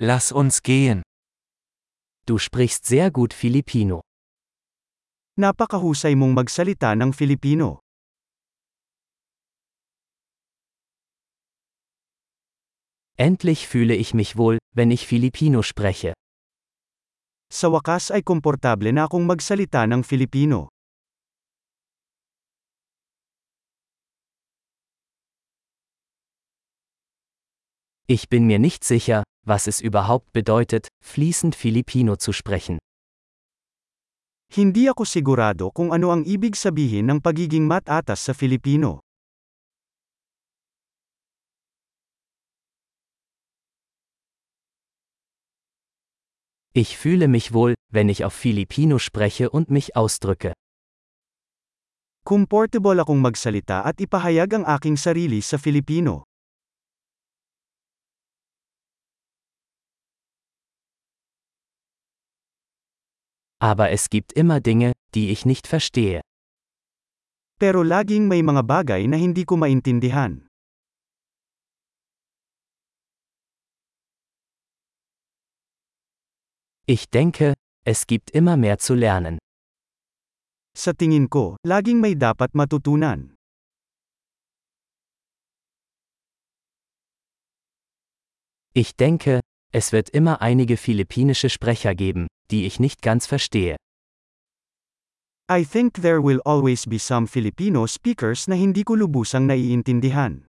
Lass uns gehen. Du sprichst sehr gut Filipino. Napakahusay mong magsalita ng Filipino. Endlich fühle ich mich wohl, wenn ich Filipino spreche. Sa wakas ay komportable na akong magsalita ng Filipino. Ich bin mir nicht sicher, was es überhaupt bedeutet, fließend Filipino zu sprechen. Hindi ako sigurado kung ano ang ibig sabihin ng pagiging matatas sa Filipino. Ich fühle mich wohl, wenn ich auf Filipino spreche und mich ausdrücke. Comfortable akong magsalita at ipahayag ang aking sarili sa Filipino. Aber es gibt immer Dinge, die ich nicht verstehe. Pero laging may mga bagay na hindi ko maintindihan. Ich denke, es gibt immer mehr zu lernen. Sa tingin ko, laging may dapat matutunan. Ich denke, es wird immer einige philippinische Sprecher geben, die ich nicht ganz verstehe. I think there will always be some Filipino speakers na hindi ko lubusang naiintindihan.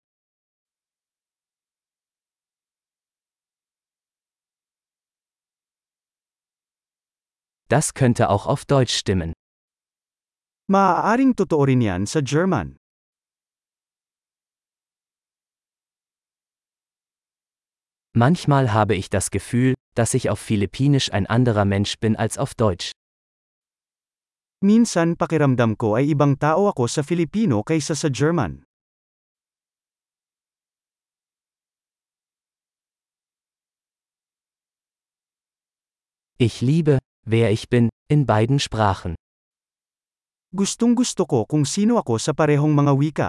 Das könnte auch auf Deutsch stimmen. Maaaring totoo rin yan sa German. Manchmal habe ich das Gefühl, dass ich auf Philippinisch ein anderer Mensch bin als auf Deutsch. Minsan pakiramdam ko ay ibang tao ako sa Filipino kaysa sa German. Ich liebe, wer ich bin, in beiden Sprachen. Gustong gusto ko kung sino ako sa parehong mga wika.